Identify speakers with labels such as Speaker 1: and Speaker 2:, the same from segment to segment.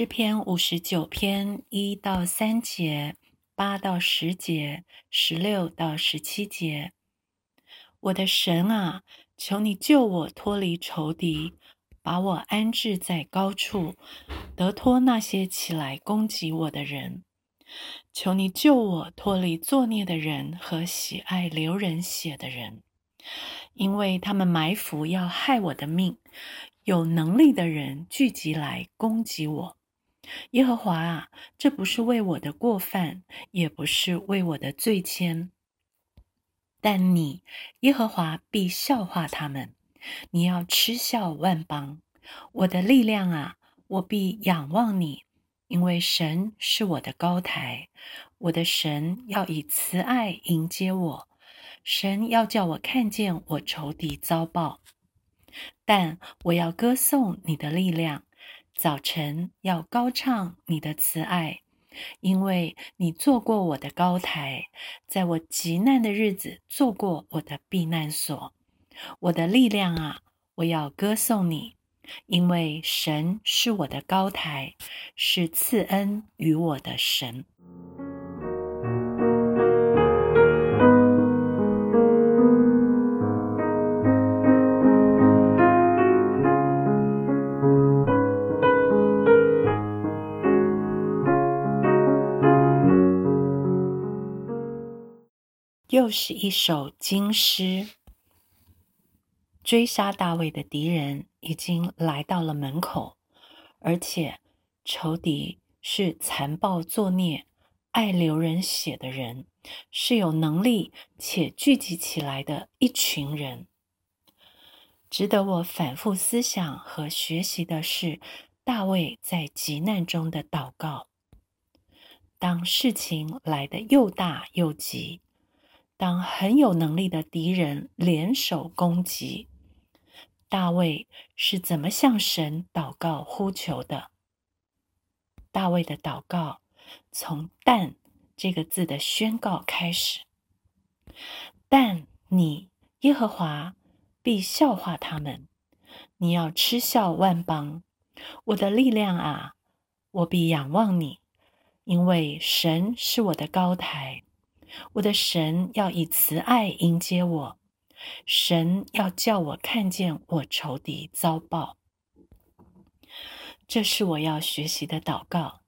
Speaker 1: 诗篇五十九篇一到三节，八到十节，十六到十七节。我的神啊，求你救我脱离仇敌，把我安置在高处，得脱那些起来攻击我的人。求你救我脱离作孽的人和喜爱流人血的人，因为他们埋伏要害我的命。有能力的人聚集来攻击我，耶和华啊，这不是为我的过犯，也不是为我的罪愆。但你，耶和华必笑话他们，你要嗤笑万邦。我的力量啊，我必仰望你，因为神是我的高台，我的神要以慈爱迎接我，神要叫我看见我仇敌遭报。但我要歌颂你的力量，早晨要高唱你的慈爱，因为你做过我的高台，在我极难的日子做过我的避难所。我的力量啊，我要歌颂你，因为神是我的高台，是赐恩于我的神。又是一首金诗。追杀大卫的敌人已经来到了门口，而且仇敌是残暴作孽、爱流人血的人，是有能力且聚集起来的一群人。值得我反复思想和学习的是，大卫在急难中的祷告。当事情来得又大又急。当很有能力的敌人联手攻击，大卫是怎么向神祷告呼求的？大卫的祷告从“但”这个字的宣告开始：“但你耶和华必笑话他们，你要嗤笑万邦。我的力量啊，我必仰望你，因为神是我的高台。”我的神要以慈爱迎接我，神要叫我看见我仇敌遭报。这是我要学习的祷告。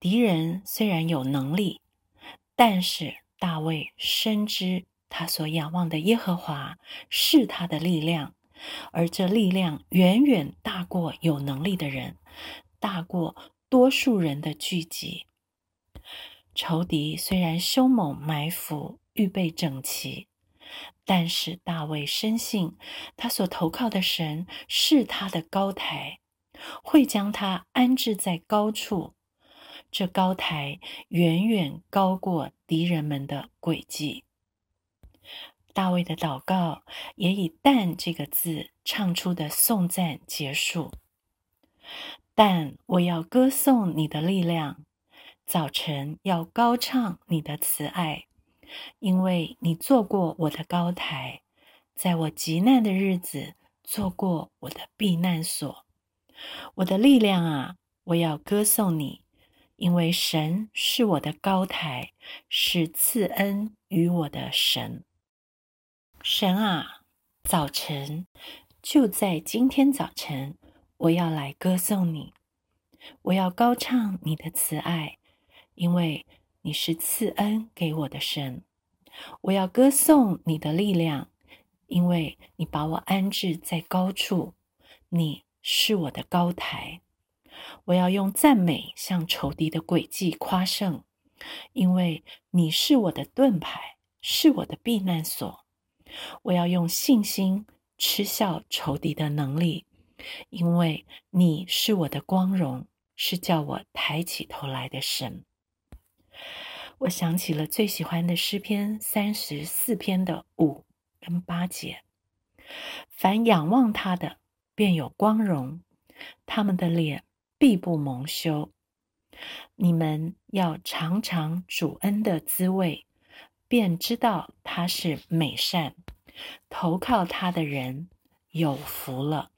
Speaker 1: 敌人虽然有能力，但是大卫深知他所仰望的耶和华是他的力量，而这力量远远大过有能力的人，大过多数人的聚集。仇敌虽然凶猛埋伏，预备整齐，但是大卫深信他所投靠的神是他的高台，会将他安置在高处。这高台远远高过敌人们的诡计。大卫的祷告也以“但”这个字唱出的颂赞结束。但我要歌颂你的力量。早晨要高唱你的慈爱，因为你做过我的高台，在我极难的日子做过我的避难所。我的力量啊，我要歌颂你，因为神是我的高台，是赐恩于我的神。神啊，早晨就在今天早晨，我要来歌颂你，我要高唱你的慈爱。因为你是赐恩给我的神，我要歌颂你的力量，因为你把我安置在高处，你是我的高台。我要用赞美向仇敌的诡计夸胜，因为你是我的盾牌，是我的避难所。我要用信心嗤笑仇敌的能力，因为你是我的光荣，是叫我抬起头来的神。我想起了最喜欢的诗篇三十四篇的五跟八节：凡仰望他的，便有光荣；他们的脸必不蒙羞。你们要尝尝主恩的滋味，便知道他是美善。投靠他的人有福了。